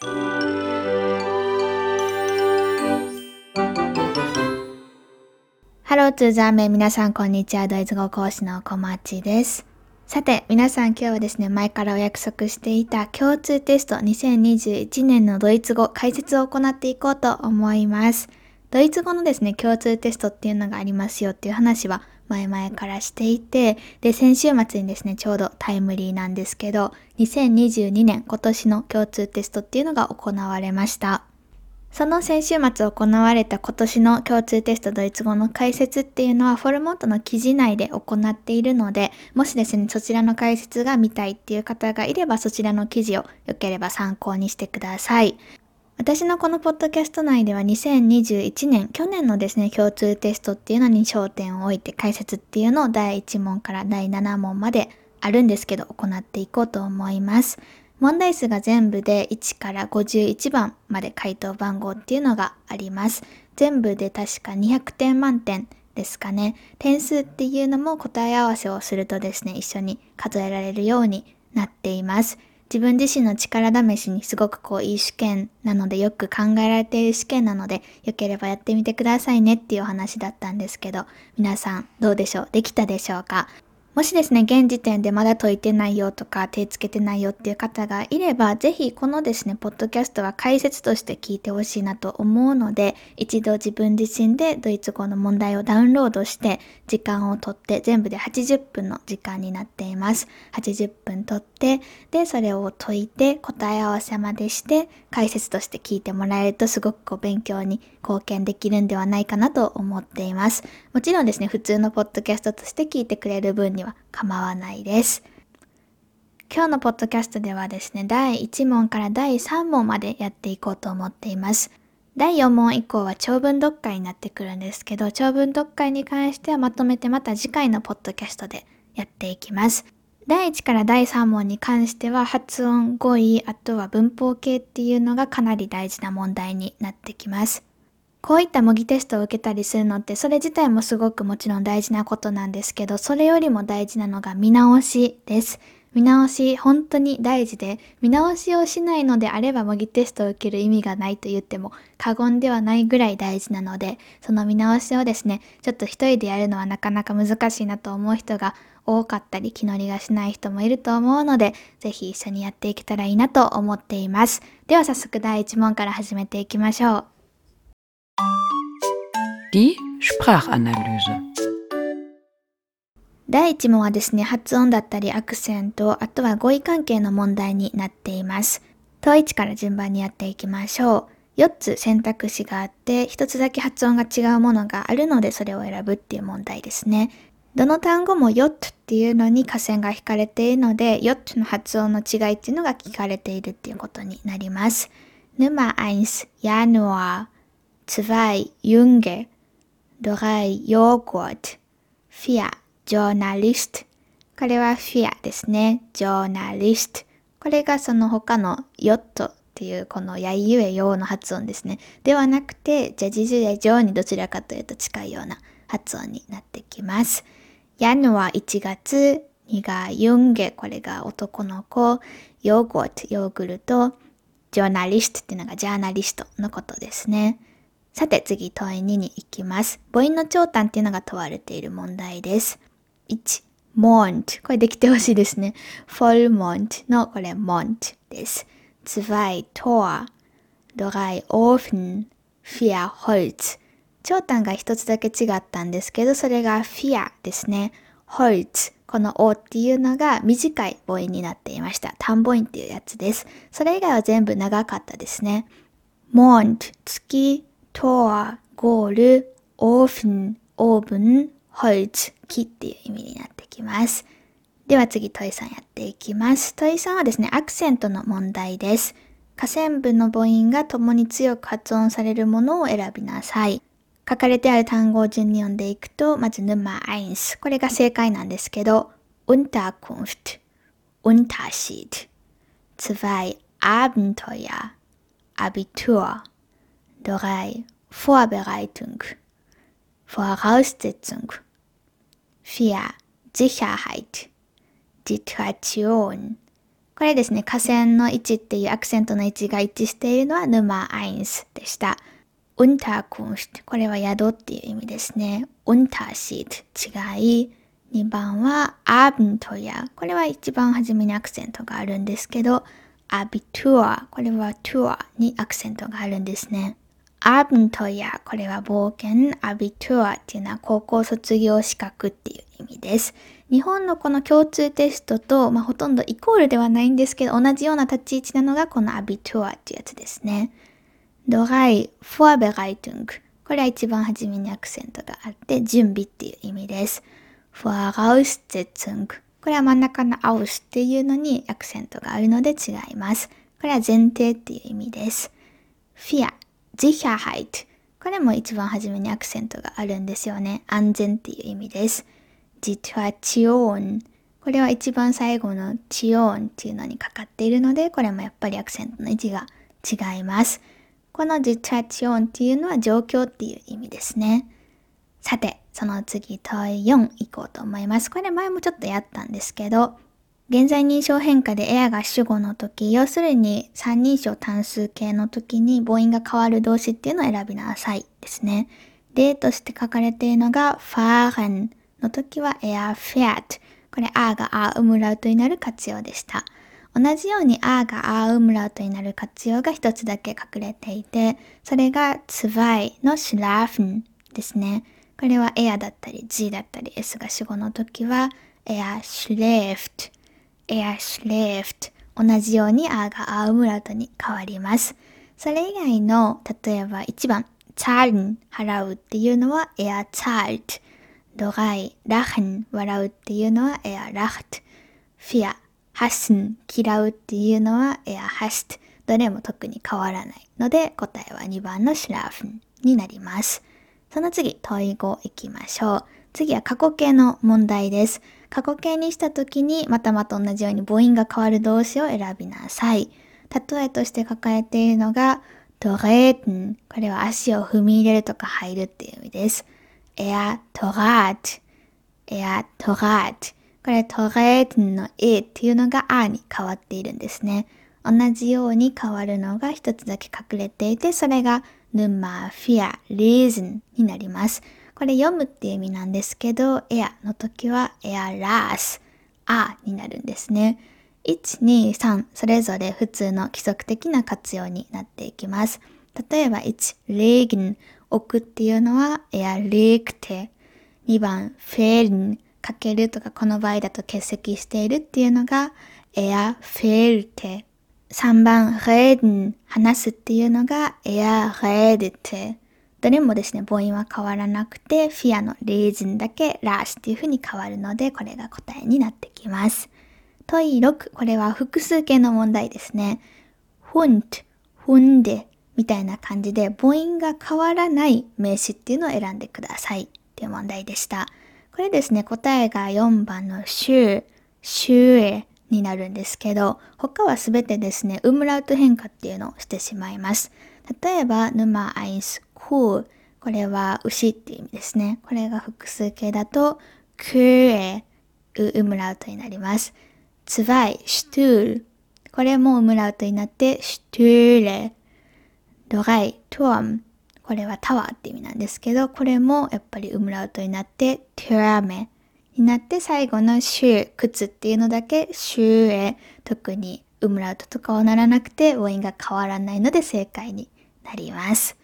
ハローツーザーメン皆さんこんにちは。ドイツ語講師の小町です。さて、皆さん今日はですね、前からお約束していた共通テスト2021年のドイツ語解説を行っていこうと思います。ドイツ語のですね、共通テストっていうのがありますよっていう話は前々からしていて、で、先週末にですね、ちょうどタイムリーなんですけど、2022年今年の共通テストっていうのが行われました。その先週末行われた今年の共通テストドイツ語の解説っていうのはフォルモントの記事内で行っているので、もしですね、そちらの解説が見たいっていう方がいればそちらの記事をよければ参考にしてください。私のこのポッドキャスト内では2021年、去年のですね、共通テストっていうのに焦点を置いて解説っていうのを第1問から第7問まであるんですけど行っていこうと思います。問題数が全部で1から51番まで回答番号っていうのがあります。全部で確か200点満点ですかね。点数っていうのも答え合わせをするとですね、一緒に数えられるようになっています。自分自身の力試しにすごくこういい試験なのでよく考えられている試験なのでよければやってみてくださいねっていうお話だったんですけど皆さんどうでしょう？できたでしょうか？もしですね、現時点でまだ解いてないよとか手つけてないよっていう方がいれば、ぜひこのですね、ポッドキャストは解説として聞いてほしいなと思うので、一度自分自身でドイツ語の問題をダウンロードして、時間をとって全部で80分の時間になっています。80分とって、で、それを解いて答え合わせまでして、解説として聞いてもらえるとすごくこう勉強に貢献できるんではないかなと思っています。もちろんですね、普通のポッドキャストとして聞いてくれる分にはは構わないです。今日のポッドキャストではですね、第1問から第3問までやっていこうと思っています。第4問以降は長文読解になってくるんですけど、長文読解に関してはまとめてまた次回のポッドキャストでやっていきます。第1から第3問に関しては発音、語彙、あとは文法系っていうのがかなり大事な問題になってきます。こういった模擬テストを受けたりするのってそれ自体もすごくもちろん大事なことなんですけど、それよりも大事なのが見直しです。見直し本当に大事で、見直しをしないのであれば模擬テストを受ける意味がないと言っても過言ではないぐらい大事なので、その見直しをですね、ちょっと一人でやるのはなかなか難しいなと思う人が多かったり気乗りがしない人もいると思うので、ぜひ一緒にやっていけたらいいなと思っています。では早速第1問から始めていきましょう。Die Sprachanalyse 第1問はですね、発音だったりアクセント、あとは語彙関係の問題になっています。問1から順番にやっていきましょう。4つ選択肢があって、1つだけ発音が違うものがあるので、それを選ぶっていう問題ですね。どの単語も4つっていうのに下線が引かれているので、4つの発音の違いっていうのが聞かれているっていうことになります。Nummer 1, Januar. 2 Junge 3 Joghurt 4 Journalist これは fear ですね。Journalist これがその他のヨットっていうこのやいうえようの発音ですね。ではなくて、じゃじじやじょうにどちらかというと近いような発音になってきます。ヤヌは1月、2がユンゲ、これが男の子、ヨーグルト、ヨーグルト、ジョーナリストっていうのがジャーナリストのことですね。さて次問い2に行きます。母音の長短っていうのが問われている問題です。1、Mond。これできてほしいですね。Vollmond のこれ Mond です。2、Tor。3、Ofen。4、Holz。長短が一つだけ違ったんですけど、それが Fear ですね。Holz。この O っていうのが短い母音になっていました。単母音っていうやつです。それ以外は全部長かったですね。Mond、月、Tor、ゴール、オーフン、オーブン、ホルツ、木っていう意味になってきます。では次、問いさんやっていきます。問いさんはですね、アクセントの問題です。下線部の母音が共に強く発音されるものを選びなさい。書かれてある単語を順に読んでいくと、まず Nummer 1。これが正解なんですけど、Unterkunft, Unterschied。2. Abenteuer, Abitur。3. Vorbereitung, Voraussetzung. 4. Sicherheit, Situation, これですね、河川の位置っていうアクセントの位置が一致しているのは沼アインスでした。Unterkunft これは宿っていう意味ですね。Unterschied 違い。2番は Abenteuer これは一番初めにアクセントがあるんですけど Abitur これは Tour にアクセントがあるんですね。Abenteuer これは冒険 Abitur っていうのは高校卒業資格っていう意味です。日本のこの共通テストと、まあ、ほとんどイコールではないんですけど同じような立ち位置なのがこの Abitur っていうやつですね。Drei、Vorbereitung。これは一番初めにアクセントがあって、準備っていう意味です。 Voraussetzung。これは真ん中の aus っていうのにアクセントがあるので違います。これは前提っていう意味です。 Vier、Sicherheit。これも一番初めにアクセントがあるんですよね。安全っていう意味です。 Situation。これは一番最後の tion っていうのにかかっているので、これもやっぱりアクセントの位置が違います。このジタチオンっていうのは状況っていう意味ですね。さて、その次問い4行こうと思います。これ前もちょっとやったんですけど、現在認証変化でエアが主語の時、要するに三人称単数形の時に母音が変わる動詞っていうのを選びなさいですね。例として書かれているのが fahren の時は er fährt。これ a が a ウムラウトになる活用でした。同じように a が a ウムラウトになる活用が一つだけ隠れていて、それがツバイのシュラーフンですね。これはエアだったり G だったり S が主語の時は er schläft、er schläft。同じように a が a ウムラウトに変わります。それ以外の、例えば1番、 zahlen、払うっていうのは er zahlt。 Drei、lachen、笑うっていうのは er lacht。フィア、ハスン、嫌うっていうのはエアハスト。どれも特に変わらないので答えは2番のシュラフンになります。その次、問い5いきましょう。次は過去形の問題です。過去形にした時にまたまた同じように母音が変わる動詞を選びなさい。例えとして書かれているのが、トレートン。これは足を踏み入れるとか入るっていう意味です。エアトラート。エアトラート。これトレートの A っていうのが A に変わっているんですね。同じように変わるのが一つだけ隠れていて、それがヌマフィア、リーズンになります。これ読むっていう意味なんですけど、エアの時はエアラース、アになるんですね。1、2、3、それぞれ普通の規則的な活用になっていきます。例えば1、レーギン、置くっていうのはエアレークテ。2番、フェーン、かけるとかこの場合だと欠席しているっていうのが er fehlte。3番 reden 話すっていうのが er redete。どれもですね、母音は変わらなくて、フィアのレーズンだけラースっていう風に変わるので、これが答えになってきます。問い6、これは複数形の問題ですね。hund, hunde みたいな感じで母音が変わらない名詞っていうのを選んでくださいっていう問題でした。これですね、答えが4番の週、週へになるんですけど、他はすべてですね、ウムラウト変化っていうのをしてしまいます。例えば、沼アイス、クー。これは牛っていう意味ですね。これが複数形だと、クーエ、ウムラウトになります。ツバイ、シュトゥール。これもウムラウトになって、シュトゥーレ。ドライ、トゥアム。これはタワーって意味なんですけど、これもやっぱりウムラウトになって、テュラメになって最後のシュー、靴っていうのだけシューへ、特にウムラウトとかはならなくて母音が変わらないので正解になります。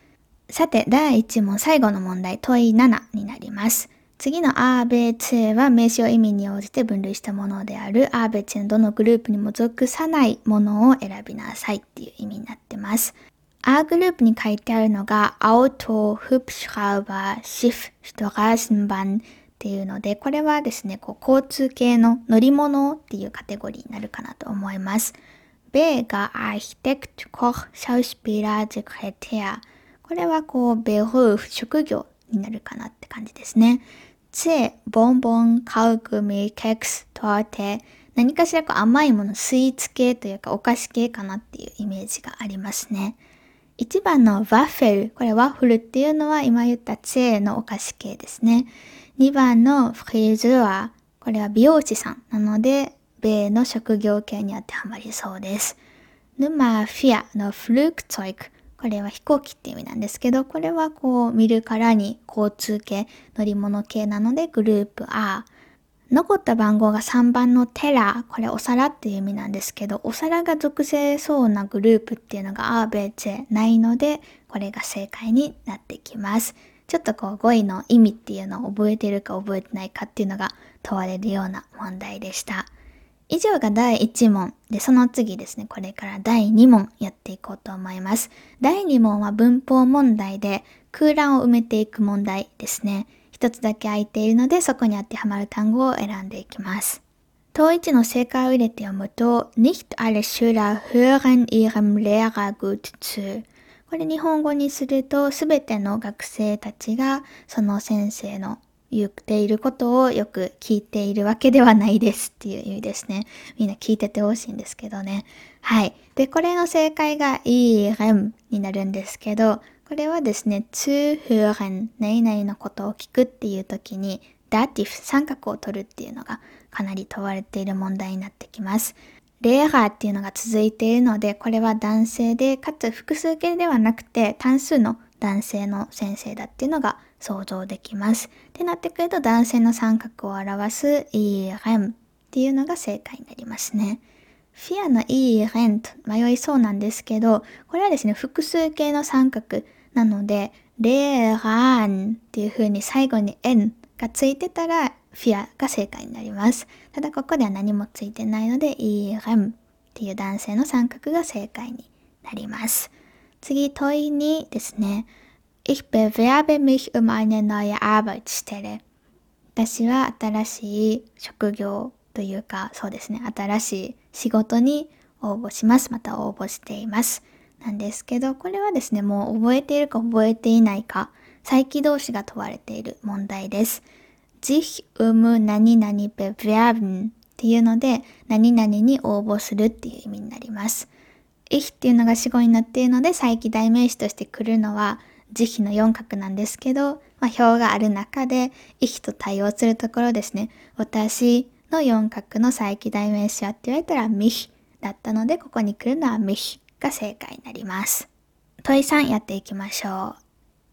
さて、第1問最後の問題、問い7になります。次のアーベツェは名詞を意味に応じて分類したものであるアーベツェのどのグループにも属さないものを選びなさいっていう意味になってます。R グループに書いてあるのが Auto, Hubschrauber, Schiff, Straßenbahn っていうので、これはですね、こう交通系の乗り物っていうカテゴリーになるかなと思います。B が Architect, Koch, Schauspieler, Sekretär。これはこう、ベルーフ、職業になるかなって感じですね。C、ボンボン、カウグミ、ケックス、トーテ。何かしらこう甘いもの、スイーツ系というかお菓子系かなっていうイメージがありますね。1番のワッフェル。これワッフルっていうのは今言ったチェーのお菓子系ですね。2番のフリーズア。これは美容師さんなので、米の職業形に当てはまりそうです。ヌマフィアのフルークツイク。これは飛行機って意味なんですけど、これはこう見るからに交通系、乗り物系なのでグループ R。残った番号が3番のテラ、これお皿っていう意味なんですけど、お皿が属性そうなグループっていうのがアーベーチェないので、これが正解になってきます。ちょっとこう語彙の意味っていうのを覚えてるか覚えてないかっていうのが問われるような問題でした。以上が第1問で、その次ですね、これから第2問やっていこうと思います。第2問は文法問題で空欄を埋めていく問題ですね。一つだけ空いているので、そこに当てはまる単語を選んでいきます。統一の正解を入れて読むと、nicht alle Schüler hören ihrem Lehrer gut zu。これ日本語にすると、すべての学生たちがその先生の言っていることをよく聞いているわけではないですっていう意味ですね。みんな聞いててほしいんですけどね。はい。で、これの正解がいいレムになるんですけど、これはですね、zu hören、何々のことを聞くっていう時に、ダーティフ、三角を取るっていうのがかなり問われている問題になってきます。レーガーっていうのが続いているので、これは男性で、かつ複数形ではなくて単数の男性の先生だっていうのが想像できます。ってなってくると男性の三角を表すイーレンっていうのが正解になりますね。フィアのイーレンと迷いそうなんですけど、これはですね、複数形の三角なので、レーラーンっていう風に最後に n がついてたら、フィアが正解になります。ただここでは何もついてないので、イーレムっていう男性の三角が正解になります。次、問い2ですね。Ich bewerbe mich um eine neue Arbeitsstelle. 私は新しい職業というか、そうですね、新しい仕事に応募します。また応募しています。なんですけど、これはですね、もう覚えているか覚えていないか、再起動詞が問われている問題です。sich um 何々 bewerben っていうので、何々に応募するっていう意味になります。ich っていうのが死語になっているので、再起代名詞として来るのは、慈悲の四角なんですけど、まあ、表がある中で、ich と対応するところですね。私の四角の再起代名詞はって言われたら mich だったので、ここに来るのは mich が正解になります。問い3やっていきましょう。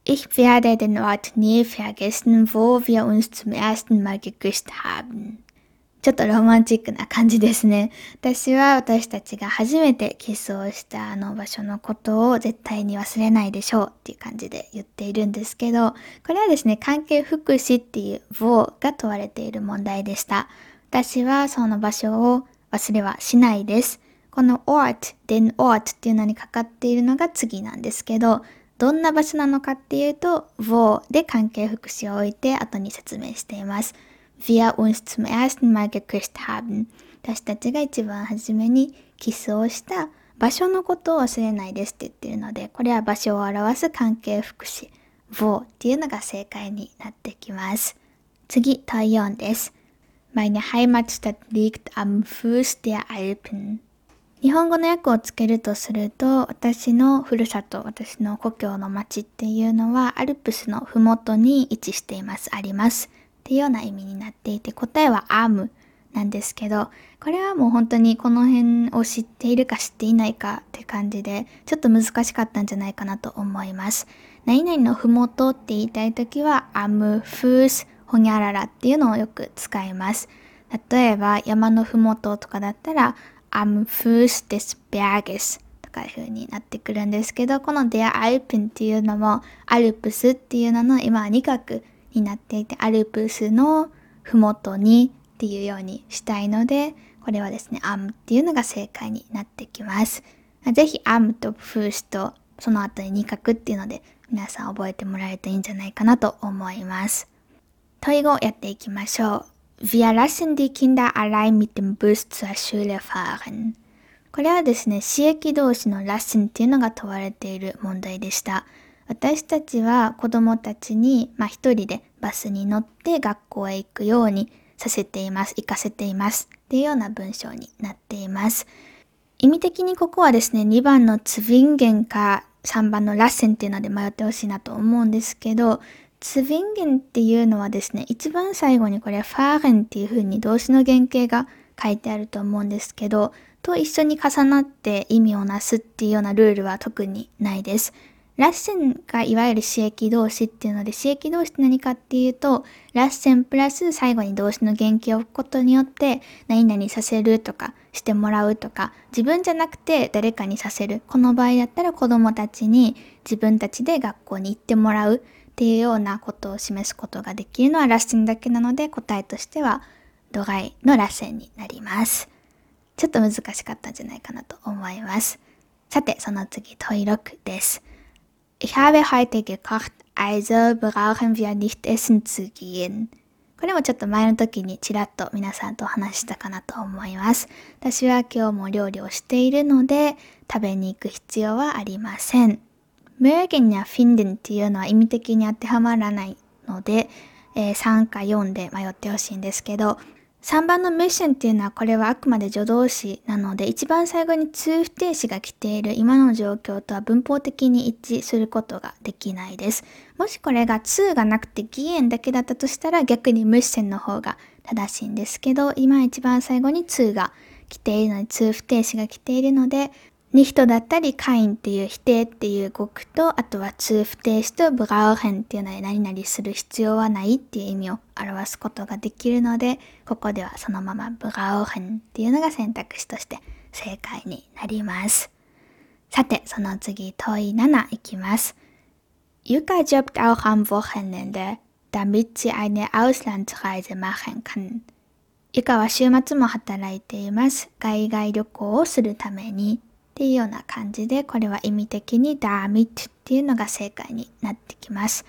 Ich werde den Ort nie vergessen, wo wir uns zum ersten Mal geküsst haben. ちょっとロマンチックな感じですね。私は私たちが初めてキスをしたあの場所のことを絶対に忘れないでしょうっていう感じで言っているんですけど、これはですね、関係福祉っていう wo が問われている問題でした。私はその場所を忘れはしないです。この ort, den ort っていうのにかかっているのが次なんですけど、どんな場所なのかっていうと、wo で関係副詞を置いて後に説明しています。wir uns zum ersten Mal geküsst haben 私たちが一番初めにキスをした場所のことを忘れないですって言ってるので、これは場所を表す関係副詞 wo っていうのが正解になってきます。次、問4です。Meine Heimatstadt liegt am Fuß der Alpen. 日本語の訳をつけるとすると、私のふるさと、私の故郷の町っていうのは、アルプスのふもとに位置しています、あります。っていうような意味になっていて、答えはアームなんですけど、これはもう本当にこの辺を知っているか知っていないかって感じで、ちょっと難しかったんじゃないかなと思います。何々のふもとって言いたいときは、アム、フース、ホニャララっていうのをよく使います。例えば山のふもととかだったら am Fuß des Berges とかいう風になってくるんですけど、この der Alpen っていうのも、アルプスっていうのの今は2角になっていて、アルプスのふもとにっていうようにしたいので、これはですね、am っていうのが正解になってきます。ぜひ am と Fuß とその後に2角っていうので、皆さん覚えてもらえるといいんじゃないかなと思います。問い語やっていきましょう。Wir lassen die Kinder allein mit dem Bus zur Schule fahren. これはですね、刺激動詞のラッスンっていうのが問われている問題でした。私たちは子供たちに、まあ、一人でバスに乗って学校へ行くようにさせています、行かせていますっていうような文章になっています。意味的にここはですね、2番のツヴィンゲンか3番のラッセンっていうので迷ってほしいなと思うんですけど、ツヴィンゲンっていうのはですね、一番最後にこれファーレンっていう風に動詞の原型が書いてあると思うんですけど、と一緒に重なって意味をなすっていうようなルールは特にないです。ラッセンがいわゆる刺激動詞っていうので、刺激動詞って何かっていうと、ラッセンプラス最後に動詞の原型を置くことによって、何々させるとか、してもらうとか、自分じゃなくて誰かにさせる。この場合だったら子供たちに自分たちで学校に行ってもらうっていうようなことを示すことができるのはラッセンだけなので、答えとしてはドガイのラッセンになります。ちょっと難しかったんじゃないかなと思います。さて、その次、問い6です。Ich habe heute gekocht, also brauchen wir nicht essen zu gehen. これもちょっと前の時にちらっと皆さんとお話したかなと思います。私は今日も料理をしているので食べに行く必要はありません。Mögen や finden っていうのは意味的に当てはまらないので、えー、3か4で迷ってほしいんですけど、3番のミッションっていうのはこれはあくまで助動詞なので一番最後に通不定詞が来ている今の状況とは文法的に一致することができないです。もしこれが通がなくて義援だけだったとしたら逆にミッションの方が正しいんですけど今一番最後に通が来ているので通不定詞が来ているのでニヒトだったり、カインっていう否定っていう語句と、あとは通不定詞とブラウヘンっていうので何々する必要はないっていう意味を表すことができるので、ここではそのままブラウヘンっていうのが選択肢として正解になります。さて、その次問い7いきます。Yuka jobbt auch am Wochenende, damit sie eine Auslandsreise machen kann. ゆかは週末も働いています。海外旅行をするために。っていうような感じで、これは意味的にダーミットっていうのが正解になってきます。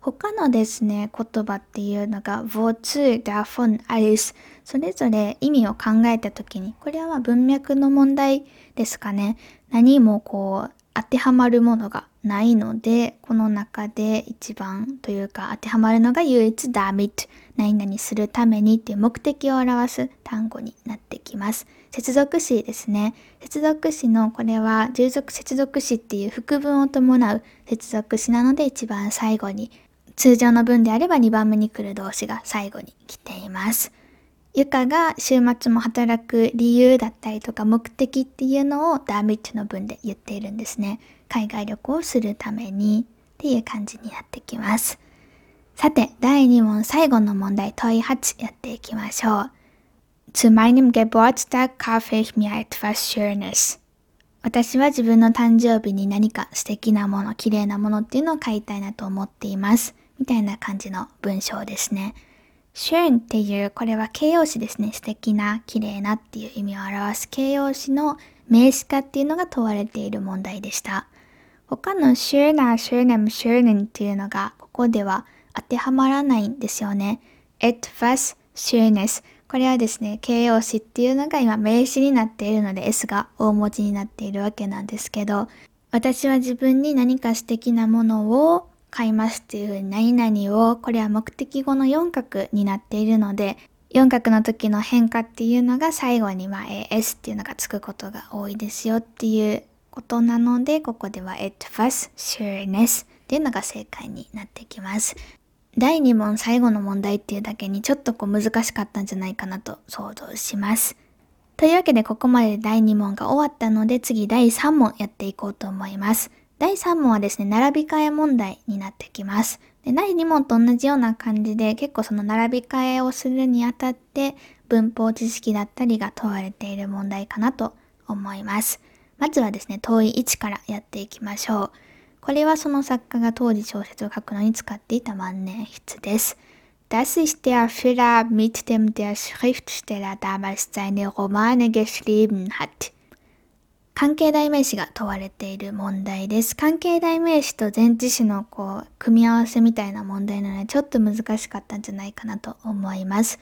他のですね、言葉っていうのが、wozu, davon, alles それぞれ意味を考えたときに、これは文脈の問題ですかね。何もこう、当てはまるものがないので、この中で一番というか当てはまるのが唯一ダーミット、何々するためにっていう目的を表す単語になってきます。接続詞ですね。接続詞のこれは従属接続詞っていう副文を伴う接続詞なので一番最後に通常の文であれば2番目に来る動詞が最後に来ています。ゆかが週末も働く理由だったりとか目的っていうのをダーミッチの文で言っているんですね。海外旅行をするためにっていう感じになってきます。さて、第2問最後の問題問い8やっていきましょう。Zu meinem Geburtstag kaufe ich mir etwas Schönes. 私は自分の誕生日に何か素敵なもの、綺麗なものっていうのを買いたいなと思っています。みたいな感じの文章ですね。schön っていう、これは形容詞ですね。素敵な、綺麗なっていう意味を表す形容詞の名詞化っていうのが問われている問題でした。他の schöner, schönem, schönen っていうのがここでは当てはまらないんですよね。etwas schönes これはですね、形容詞っていうのが今名詞になっているので S が大文字になっているわけなんですけど、私は自分に何か素敵なものを買いますっていうふうに何々を、これは目的語の4角になっているので、4角の時の変化っていうのが最後にまあ AS っていうのがつくことが多いですよっていうことなので、ここでは etwas schönes っていうのが正解になってきます。第2問最後の問題っていうだけにちょっとこう難しかったんじゃないかなと想像します。というわけでここまで第2問が終わったので次第3問やっていこうと思います。第3問はですね、並び替え問題になってきます。で第2問と同じような感じで結構その並び替えをするにあたって文法知識だったりが問われている問題かなと思います。まずはですね、問い1からやっていきましょう。これはその作家が当時小説を書くのに使っていた万年筆です。Das ist der Füller, mit dem der Schriftsteller damals seine Romane geschrieben hat. 関係代名詞が問われている問題です。関係代名詞と前置詞のこう組み合わせみたいな問題なのでちょっと難しかったんじゃないかなと思います。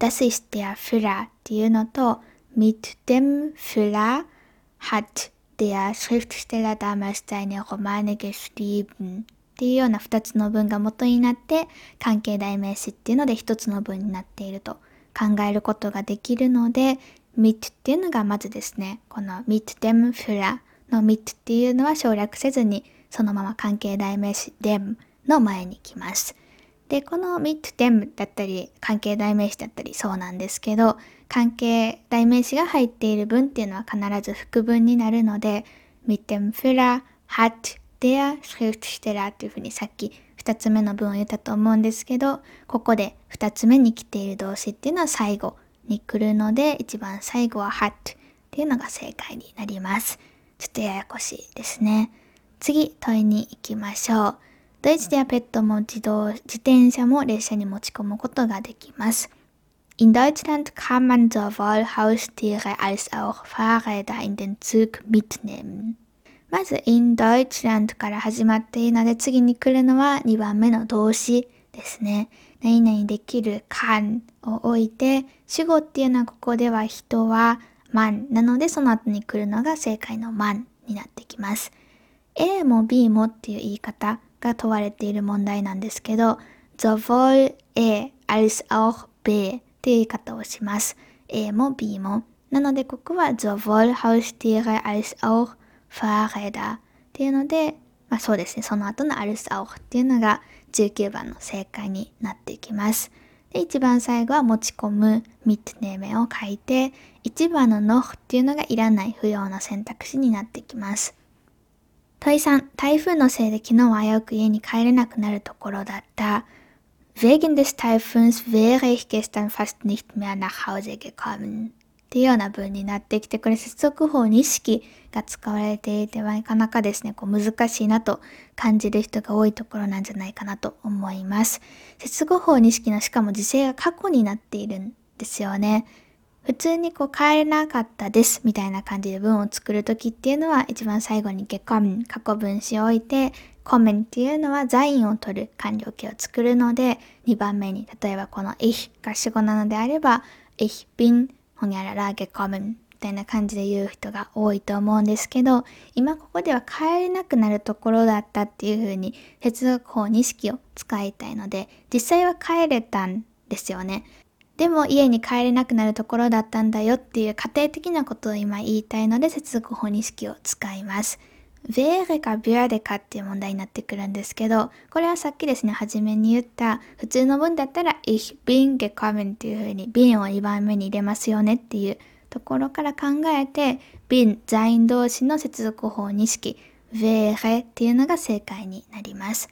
Das ist der Füller っていうのと mit dem Füller hat der Schriftsteller damals seine Romane geschrieben. っていうような2つの文が元になって関係代名詞っていうので1つの文になっていると考えることができるので mit っていうのがまずですねこの mit dem Führer の mit っていうのは省略せずにそのまま関係代名詞 dem の前に来ますで、この mit dem だったり、関係代名詞だったりそうなんですけど、関係代名詞が入っている文っていうのは必ず副文になるので、mit dem Füller hat der Schriftsteller というふうにさっき2つ目の文を言ったと思うんですけど、ここで2つ目に来ている動詞っていうのは最後に来るので、一番最後は hat っていうのが正解になります。ちょっとややこしいですね。次、問いに行きましょう。ドイツではペットも自動、自転車も列車に持ち込むことができます。In Deutschland kann man sowohl Haustiere als auch Fahrräder in den Zug mitnehmen. まず in Deutschland から始まっているので次に来るのは2番目の動詞ですね。何々できる can を置いて主語っていうのはここでは人は man なのでその後に来るのが正解の man になってきます。A も B もっていう言い方が問われている問題なんですけど sowohl A als auch B っていう言い方をします。A も B も。なのでここは sowohl Haustiere als auch Fahrräder っていうので、まあそうですね、その後の als auch っていうのが19番の正解になっていきます。で、一番最後は持ち込む mitnehmen を書いて、1番の noch っていうのがいらない不要な選択肢になってきます。問い3、台風のせいで昨日は危うく家に帰れなくなるところだった。Wegen des Taifuns wäre ich gestern fast nicht mehr nach Hause gekommen. っていうような文になってきて、これ接続法に意識が使われていてはなかなかですね、こう難しいなと感じる人が多いところなんじゃないかなと思います。接続法に意識のしかも時制が過去になっているんですよね。普通にこう帰れなかったですみたいな感じで文を作るときっていうのは一番最後にゲコン過去分詞を置いてコメンっていうのはザインを取る完了形を作るので2番目に例えばこの ich が主語なのであれば ich bin ほにゃららゲコムみたいな感じで言う人が多いと思うんですけど、今ここでは帰れなくなるところだったっていう風に接続法認識を使いたいので、実際は帰れたんですよね。でも家に帰れなくなるところだったんだよっていう家庭的なことを今言いたいので接続法認識を使います。wäre か würde かっていう問題になってくるんですけど、これはさっきですね、初めに言った普通の文だったら ich bin gekommen っていう風に bin を2番目に入れますよねっていうところから考えて bin 座員同士の接続法認識 wäre っていうのが正解になります。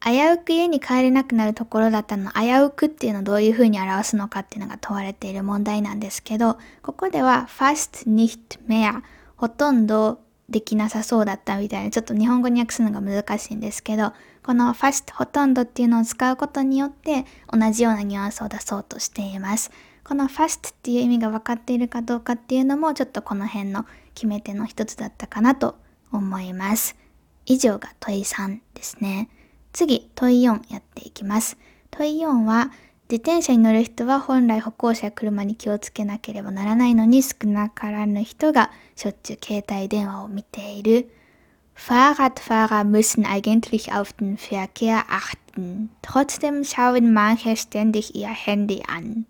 危うく家に帰れなくなるところだったの危うくっていうのをどういう風に表すのかっていうのが問われている問題なんですけど、ここでは fast nicht mehr ほとんどできなさそうだったみたいな、ちょっと日本語に訳すのが難しいんですけど、この fast ほとんどっていうのを使うことによって同じようなニュアンスを出そうとしています。この fast っていう意味が分かっているかどうかっていうのもちょっとこの辺の決め手の一つだったかなと思います。以上が問い3ですね。次、問い4やっていきます。問い4は自転車に乗る人は本来歩行者や車に気をつけなければならないのに少なからぬ人がしょっちゅう携帯電話を見ている。Fahrradfahrer müssen eigentlich auf den Verkehr achten. Trotzdem schauen manche ständig ihr Handy an.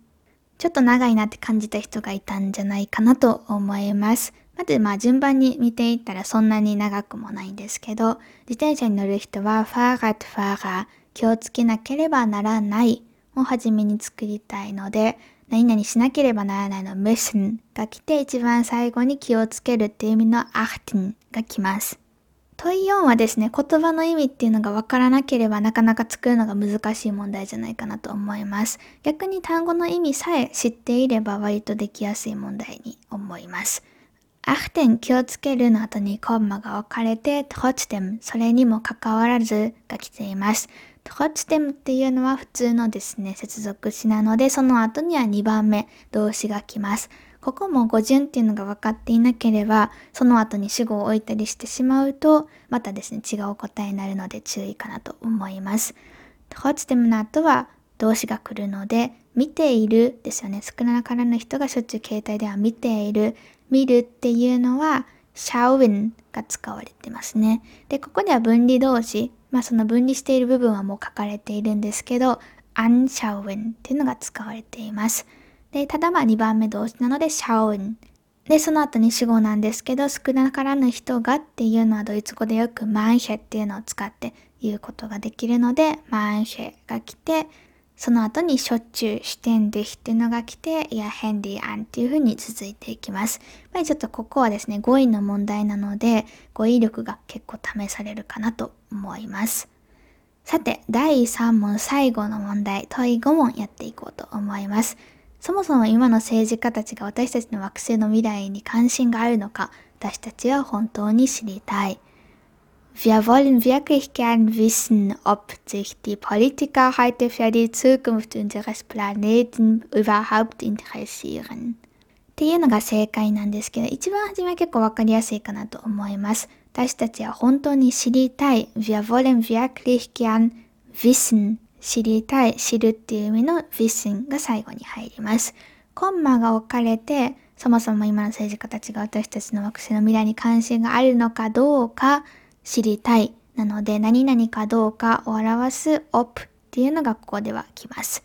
ちょっと長いなって感じた人がいたんじゃないかなと思います。まずまあ順番に見ていったらそんなに長くもないんですけど、自転車に乗る人は Fahrradfahrer 気をつけなければならないを初めに作りたいので、何々しなければならないの müssen が来て一番最後に気をつけるっていう意味の achten が来ます。問い4はですね、言葉の意味っていうのがわからなければなかなか作るのが難しい問題じゃないかなと思います。逆に単語の意味さえ知っていれば割とできやすい問題に思います。アフテン気をつけるの後にコンマが置かれて、トロチテムそれにもかかわらずが来ています。トロチテムっていうのは普通のですね、接続詞なので、その後には2番目、動詞が来ます。ここも語順っていうのが分かっていなければ、その後に主語を置いたりしてしまうと、またですね、違う答えになるので注意かなと思います。トロチテムの後は動詞が来るので、見ているですよね。少なからぬ人がしょっちゅう携帯では見ている。見るっていうのは、シャウンが使われてますね。で、ここでは分離動詞、まあその分離している部分はもう書かれているんですけど、アンシャウンっていうのが使われています。で、ただまあ2番目動詞なのでシャウン。で、その後に主語なんですけど、少なからぬ人がっていうのはドイツ語でよくマンシェっていうのを使っていうことができるので、マンシェが来て、その後にしょっちゅう視点でっていうのが来て、いや、ヘンディアンっていう風に続いていきます。やっぱりちょっとここはですね、語彙の問題なので、語彙力が結構試されるかなと思います。さて、第3問最後の問題、問い5問やっていこうと思います。そもそも今の政治家たちが私たちの惑星の未来に関心があるのか、私たちは本当に知りたい。Wir wollen wirklich gern wissen, ob sich die Politiker heute für die Zukunft unseres Planeten überhaupt interessieren. っていうのが正解なんですけど、一番初めは結構わかりやすいかなと思います。私たちは本当に知りたい。Wir wollen wirklich gern wissen. 知りたい、知るっていう意味の wissen が最後に入ります。コンマが置かれて、そもそも今の政治家たちが私たちの惑星の未来に関心があるのかどうか知りたい。なので、何々かどうかを表す op っていうのがここでは来ます。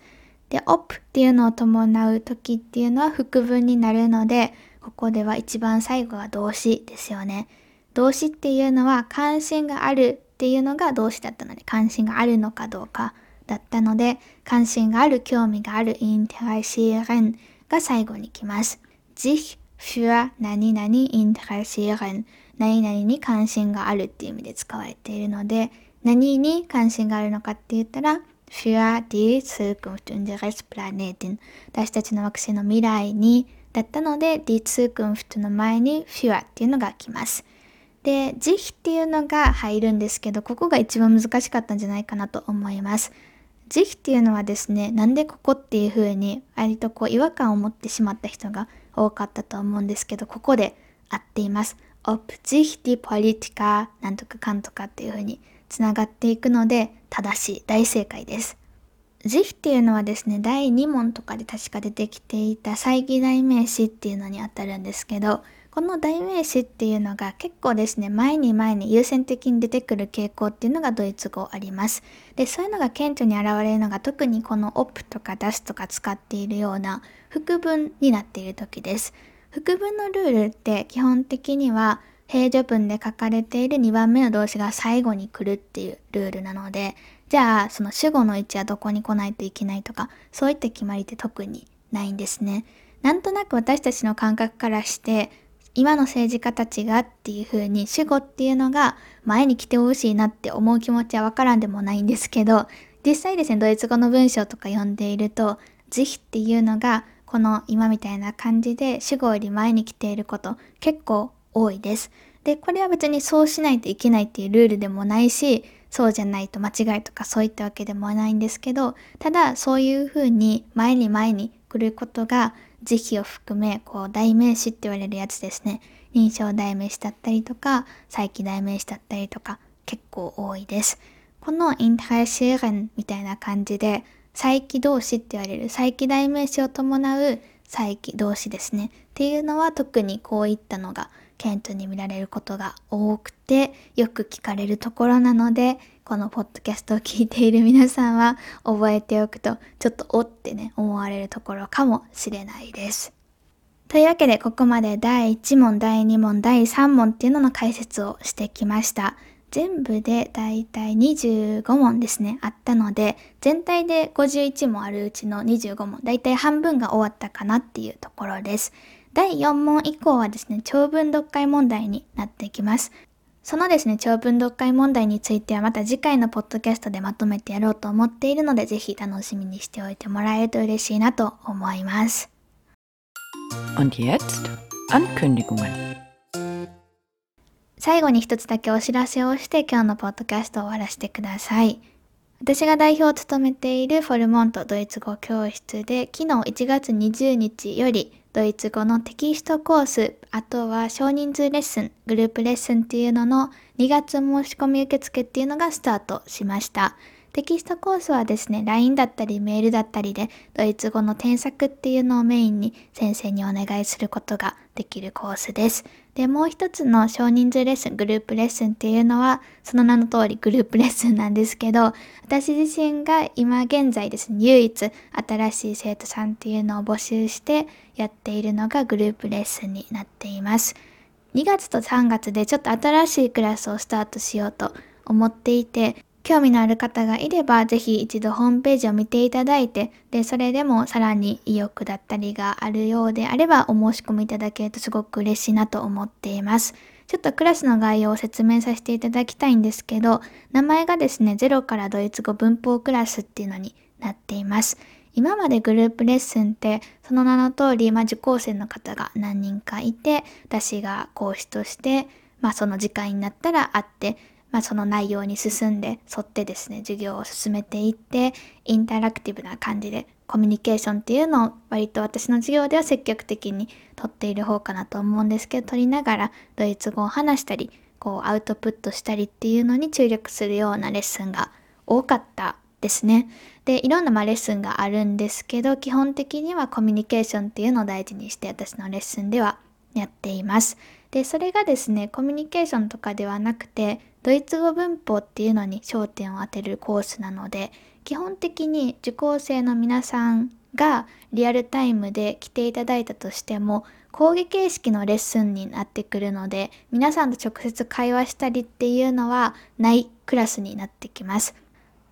で、op っていうのを伴う時っていうのは副文になるので、ここでは一番最後が動詞ですよね。動詞っていうのは関心があるっていうのが動詞だったので、関心があるのかどうかだったので、関心がある、興味がある、interessieren が最後に来ます。sich für 何々 interessieren 何々に関心があるっていう意味で使われているので、何に関心があるのかって言ったら、für die Zukunft unseres Planeten 私たちの惑星の未来にだったので、die Zukunft の前に für っていうのが来ます。で、慈悲っていうのが入るんですけど、ここが一番難しかったんじゃないかなと思います。慈悲っていうのはですね、なんでここっていう風に割とこう違和感を持ってしまった人が多かったと思うんですけど、ここで合っています。Ob sich die Politiker なんとかかんとかっていう風につながっていくので正しい大正解です。慈悲っていうのはですね、第2問とかで確か出てきていた再起代名詞っていうのにあたるんですけど、この代名詞っていうのが結構ですね、前に前に優先的に出てくる傾向っていうのがドイツ語あります。で、そういうのが顕著に現れるのが特にこの op とか das とか使っているような副文になっている時です。副文のルールって基本的には平序文で書かれている2番目の動詞が最後に来るっていうルールなので、じゃあその主語の位置はどこに来ないといけないとか、そういった決まりって特にないんですね。なんとなく私たちの感覚からして今の政治家たちがっていう風に主語っていうのが前に来てほしいなって思う気持ちはわからんでもないんですけど、実際ですね、ドイツ語の文章とか読んでいると、慈悲っていうのがこの今みたいな感じで主語より前に来ていること結構多いです。で、これは別にそうしないといけないっていうルールでもないし、そうじゃないと間違いとかそういったわけでもないんですけど、ただそういう風に前に前に来ることが時期を含め、こう、代名詞って言われるやつですね。認証代名詞だったりとか、再起代名詞だったりとか、結構多いです。このインターシーレンみたいな感じで、再起動詞って言われる再起代名詞を伴う再起動詞ですね。っていうのは特にこういったのが顕著に見られることが多くてよく聞かれるところなのでこのポッドキャストを聞いている皆さんは覚えておくとちょっとおってね思われるところかもしれないです。というわけでここまで第1問第2問第3問っていうのの解説をしてきました。全部でだいたい25問ですね、あったので、全体で51問あるうちの25問、だいたい半分が終わったかなっていうところです。第4問以降はですね、長文読解問題になってきます。そのですね、長文読解問題についてはまた次回のポッドキャストでまとめてやろうと思っているので、ぜひ楽しみにしておいてもらえると嬉しいなと思います。Und jetzt Ankündigungen. 最後に一つだけお知らせをして今日のポッドキャストを終わらせてください。私が代表を務めているフォルモントドイツ語教室で昨日1月20日よりドイツ語のテキストコース、あとは少人数レッスン、グループレッスンっていうのの2月申し込み受付っていうのがスタートしました。テキストコースはですね、LINE だったりメールだったりで、ドイツ語の添削っていうのをメインに先生にお願いすることができるコースです。で、もう一つの少人数レッスン、グループレッスンっていうのは、その名の通りグループレッスンなんですけど、私自身が今現在ですね、唯一新しい生徒さんっていうのを募集してやっているのがグループレッスンになっています。2月と3月でちょっと新しいクラスをスタートしようと思っていて、興味のある方がいれば、ぜひ一度ホームページを見ていただいて、で、それでもさらに意欲だったりがあるようであれば、お申し込みいただけるとすごく嬉しいなと思っています。ちょっとクラスの概要を説明させていただきたいんですけど、名前がですね、ゼロからドイツ語文法クラスっていうのになっています。今までグループレッスンってその名の通り、まあ、受講生の方が何人かいて私が講師として、まあ、その時間になったら会ってまあ、その内容に進んで沿ってですね授業を進めていってインタラクティブな感じでコミュニケーションっていうのを割と私の授業では積極的にとっている方かなと思うんですけど取りながらドイツ語を話したりこうアウトプットしたりっていうのに注力するようなレッスンが多かったですね。でいろんなまレッスンがあるんですけど基本的にはコミュニケーションっていうのを大事にして私のレッスンではやっています。でそれがですねコミュニケーションとかではなくてドイツ語文法っていうのに焦点を当てるコースなので基本的に受講生の皆さんがリアルタイムで来ていただいたとしても講義形式のレッスンになってくるので皆さんと直接会話したりっていうのはないクラスになってきます。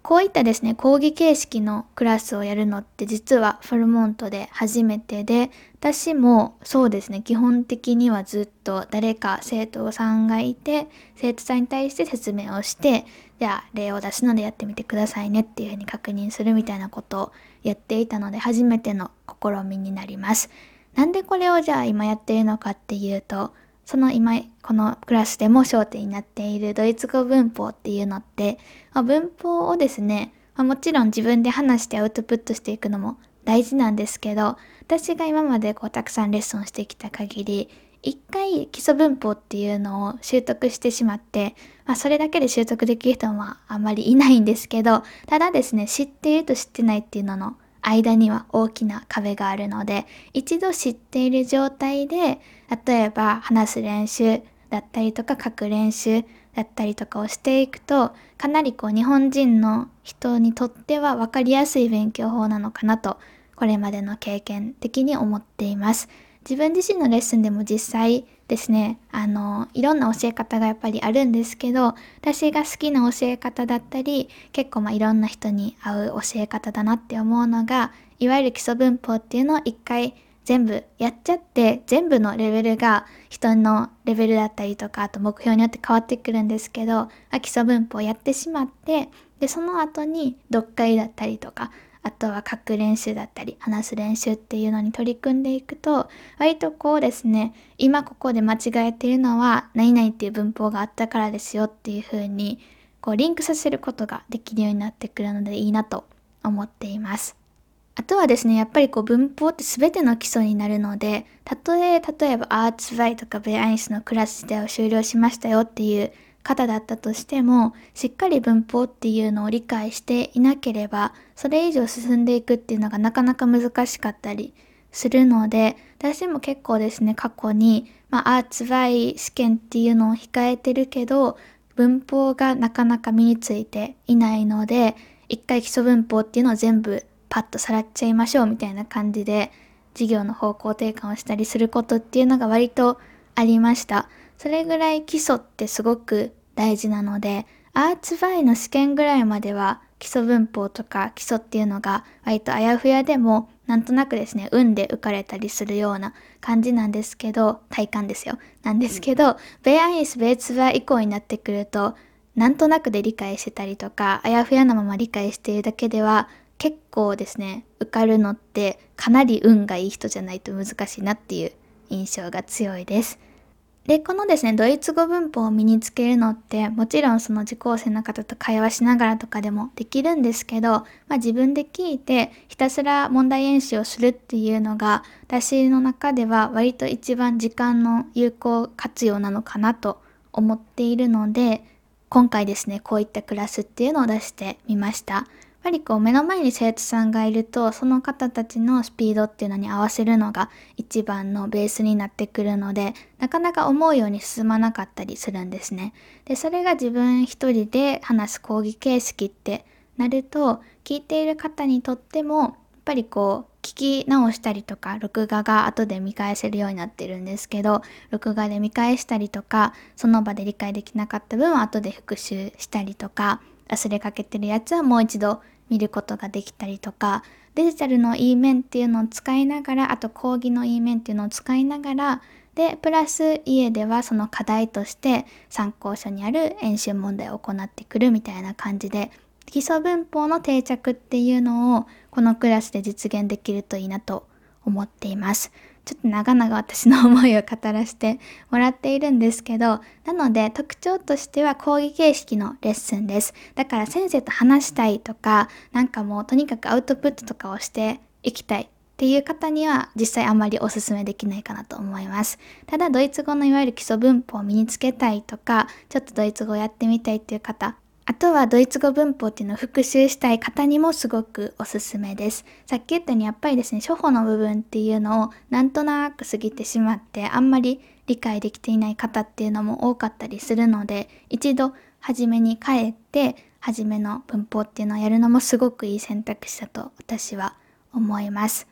こういったですね、講義形式のクラスをやるのって実はフォルモントで初めてで、私もそうですね、基本的にはずっと誰か生徒さんがいて、生徒さんに対して説明をして、じゃあ例を出すのでやってみてくださいねっていうふうに確認するみたいなことをやっていたので、初めての試みになります。なんでこれをじゃあ今やっているのかっていうと、その今このクラスでも焦点になっているドイツ語文法っていうのって、まあ、文法をですね、まあ、もちろん自分で話してアウトプットしていくのも大事なんですけど私が今までこうたくさんレッスンしてきた限り一回基礎文法っていうのを習得してしまって、まあ、それだけで習得できる人はあまりいないんですけどただですね知っていると知ってないっていうのの間には大きな壁があるので一度知っている状態で例えば話す練習だったりとか書く練習だったりとかをしていくとかなりこう日本人の人にとっては分かりやすい勉強法なのかなとこれまでの経験的に思っています。自分自身のレッスンでも実際ですね、あの、いろんな教え方がやっぱりあるんですけど、私が好きな教え方だったり、結構まあいろんな人に合う教え方だなって思うのが、いわゆる基礎文法っていうのを一回全部やっちゃって全部のレベルが人のレベルだったりとかあと目標によって変わってくるんですけど基礎文法をやってしまってでその後に読解だったりとかあとは書く練習だったり話す練習っていうのに取り組んでいくと割とこうですね今ここで間違えているのは何々っていう文法があったからですよっていう風にこうリンクさせることができるようになってくるのでいいなと思っています。あとはですね、やっぱりこう文法って全ての基礎になるので、たとえ例えばアーツバイとかベアインスのクラス自体を終了しましたよっていう方だったとしても、しっかり文法っていうのを理解していなければ、それ以上進んでいくっていうのがなかなか難しかったりするので、私も結構ですね、過去に、まあ、アーツバイ試験っていうのを控えてるけど、文法がなかなか身についていないので、一回基礎文法っていうのを全部パッとさらっちゃいましょうみたいな感じで、授業の方向転換をしたりすることっていうのが割とありました。それぐらい基礎ってすごく大事なので、アーツバイの試験ぐらいまでは基礎文法とか基礎っていうのが割とあやふやでもなんとなくですね、運で浮かれたりするような感じなんですけど、体感ですよ。なんですけど、ベアイス、ベーツバー以降になってくると、なんとなくで理解してたりとか、あやふやなまま理解しているだけでは、結構ですね、受かるのってかなり運がいい人じゃないと難しいなっていう印象が強いです。で、このですね、ドイツ語文法を身につけるのって、もちろんその受講生の方と会話しながらとかでもできるんですけど、まあ自分で聞いてひたすら問題演習をするっていうのが、私の中では割と一番時間の有効活用なのかなと思っているので、今回ですね、こういったクラスっていうのを出してみました。ぱりこう目の前に生徒さんがいるとその方たちのスピードっていうのに合わせるのが一番のベースになってくるのでなかなか思うように進まなかったりするんですね。でそれが自分一人で話す講義形式ってなると聞いている方にとってもやっぱりこう聞き直したりとか録画が後で見返せるようになってるんですけど録画で見返したりとかその場で理解できなかった分は後で復習したりとか忘れかけてるやつはもう一度見ることができたりとかデジタルの E 面っていうのを使いながらあと講義の E 面っていうのを使いながらでプラス家ではその課題として参考書にある演習問題を行ってくるみたいな感じで基礎文法の定着っていうのをこのクラスで実現できるといいなと思っています。ちょっと長々私の思いを語らせてもらっているんですけど、なので特徴としては講義形式のレッスンです。だから先生と話したいとか、なんかもうとにかくアウトプットとかをしていきたいっていう方には実際あんまりおすすめできないかなと思います。ただドイツ語のいわゆる基礎文法を身につけたいとか、ちょっとドイツ語をやってみたいっていう方、あとはドイツ語文法っていうのを復習したい方にもすごくおすすめです。さっき言ったようにやっぱりですね、初歩の部分っていうのをなんとなく過ぎてしまってあんまり理解できていない方っていうのも多かったりするので、一度初めに帰って初めの文法っていうのをやるのもすごくいい選択肢だと私は思います。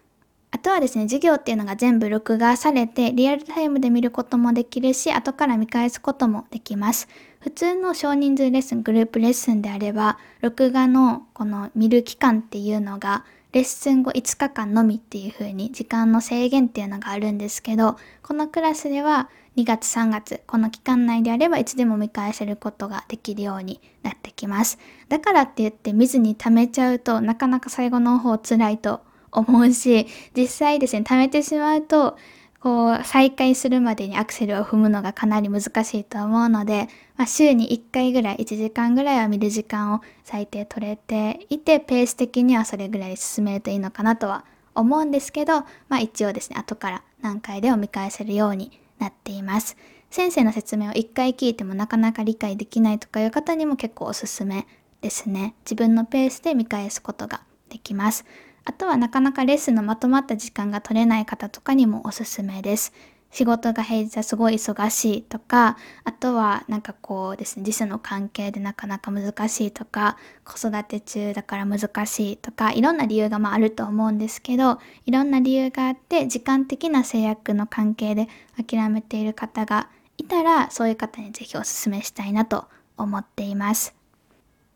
あとはですね、授業っていうのが全部録画されて、リアルタイムで見ることもできるし、後から見返すこともできます。普通の少人数レッスン、グループレッスンであれば、録画のこの見る期間っていうのが、レッスン後5日間のみっていう風に時間の制限っていうのがあるんですけど、このクラスでは2月3月、この期間内であればいつでも見返せることができるようになってきます。だからって言って見ずに貯めちゃうとなかなか最後の方辛いと思うし、実際ですね、貯めてしまうと、こう、再開するまでにアクセルを踏むのがかなり難しいと思うので、まあ、週に1回ぐらい、1時間ぐらいは見る時間を最低取れていて、ペース的にはそれぐらい進めるといいのかなとは思うんですけど、まあ一応ですね、後から何回でも見返せるようになっています。先生の説明を1回聞いてもなかなか理解できないとかいう方にも結構おすすめですね。自分のペースで見返すことができます。あとはなかなかレッスンのまとまった時間が取れない方とかにもおすすめです。仕事が平日はすごい忙しいとか、あとはなんかこうですね、時差の関係でなかなか難しいとか、子育て中だから難しいとか、いろんな理由がまああると思うんですけど、いろんな理由があって、時間的な制約の関係で諦めている方がいたら、そういう方にぜひお勧めしたいなと思っています。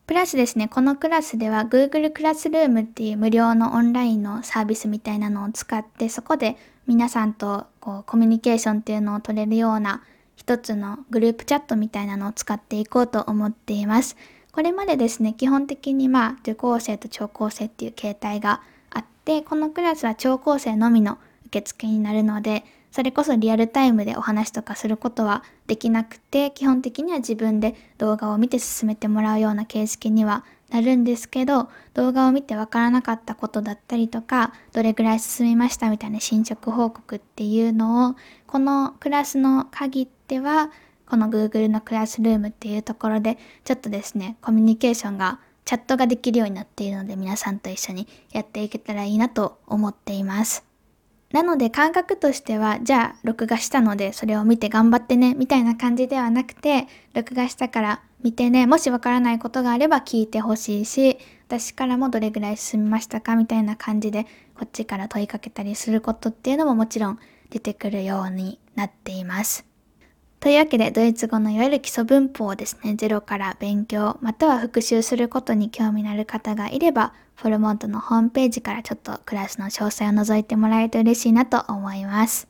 プラスですね、このクラスでは Google クラスルームっていう無料のオンラインのサービスみたいなのを使って、そこで皆さんとこうコミュニケーションっていうのを取れるような一つのグループチャットみたいなのを使っていこうと思っています。これまでですね、基本的にまあ受講生と聴講生っていう形態があって、このクラスは聴講生のみの受付になるので、それこそリアルタイムでお話とかすることはできなくて、基本的には自分で動画を見て進めてもらうような形式にはなるんですけど、動画を見てわからなかったことだったりとか、どれぐらい進みましたみたいな進捗報告っていうのを、このクラスの限っては、この Google のクラスルームっていうところで、ちょっとですね、コミュニケーションがチャットができるようになっているので、皆さんと一緒にやっていけたらいいなと思っています。なので感覚としては、じゃあ録画したのでそれを見て頑張ってね、みたいな感じではなくて、録画したから見てね、もしわからないことがあれば聞いてほしいし、私からもどれぐらい進みましたかみたいな感じで、こっちから問いかけたりすることっていうのももちろん出てくるようになっています。というわけで、ドイツ語のいわゆる基礎文法をですね、ゼロから勉強、または復習することに興味のある方がいれば、フォルモントのホームページからちょっとクラスの詳細を覗いてもらえると嬉しいなと思います。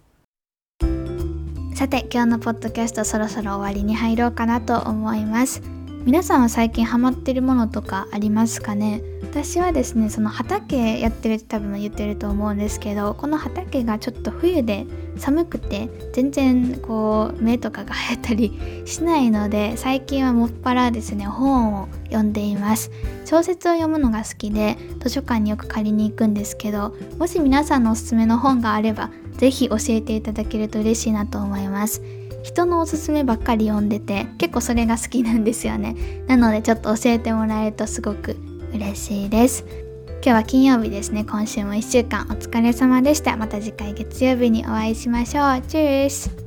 さて、今日のポッドキャストそろそろ終わりに入ろうかなと思います。皆さんは最近ハマってるものとかありますかね？私はですねその畑やってるって多分言ってると思うんですけどこの畑がちょっと冬で寒くて全然こう目とかが生えたりしないので最近はもっぱらですね本を読んでいます。小説を読むのが好きで図書館によく借りに行くんですけどもし皆さんのおすすめの本があれば是非教えていただけると嬉しいなと思います。人のおすすめばっかり読んでて結構それが好きなんですよね。なのでちょっと教えてもらえるとすごく嬉しいです。今日は金曜日ですね。今週も1週間お疲れ様でした。また次回月曜日にお会いしましょう。チュース。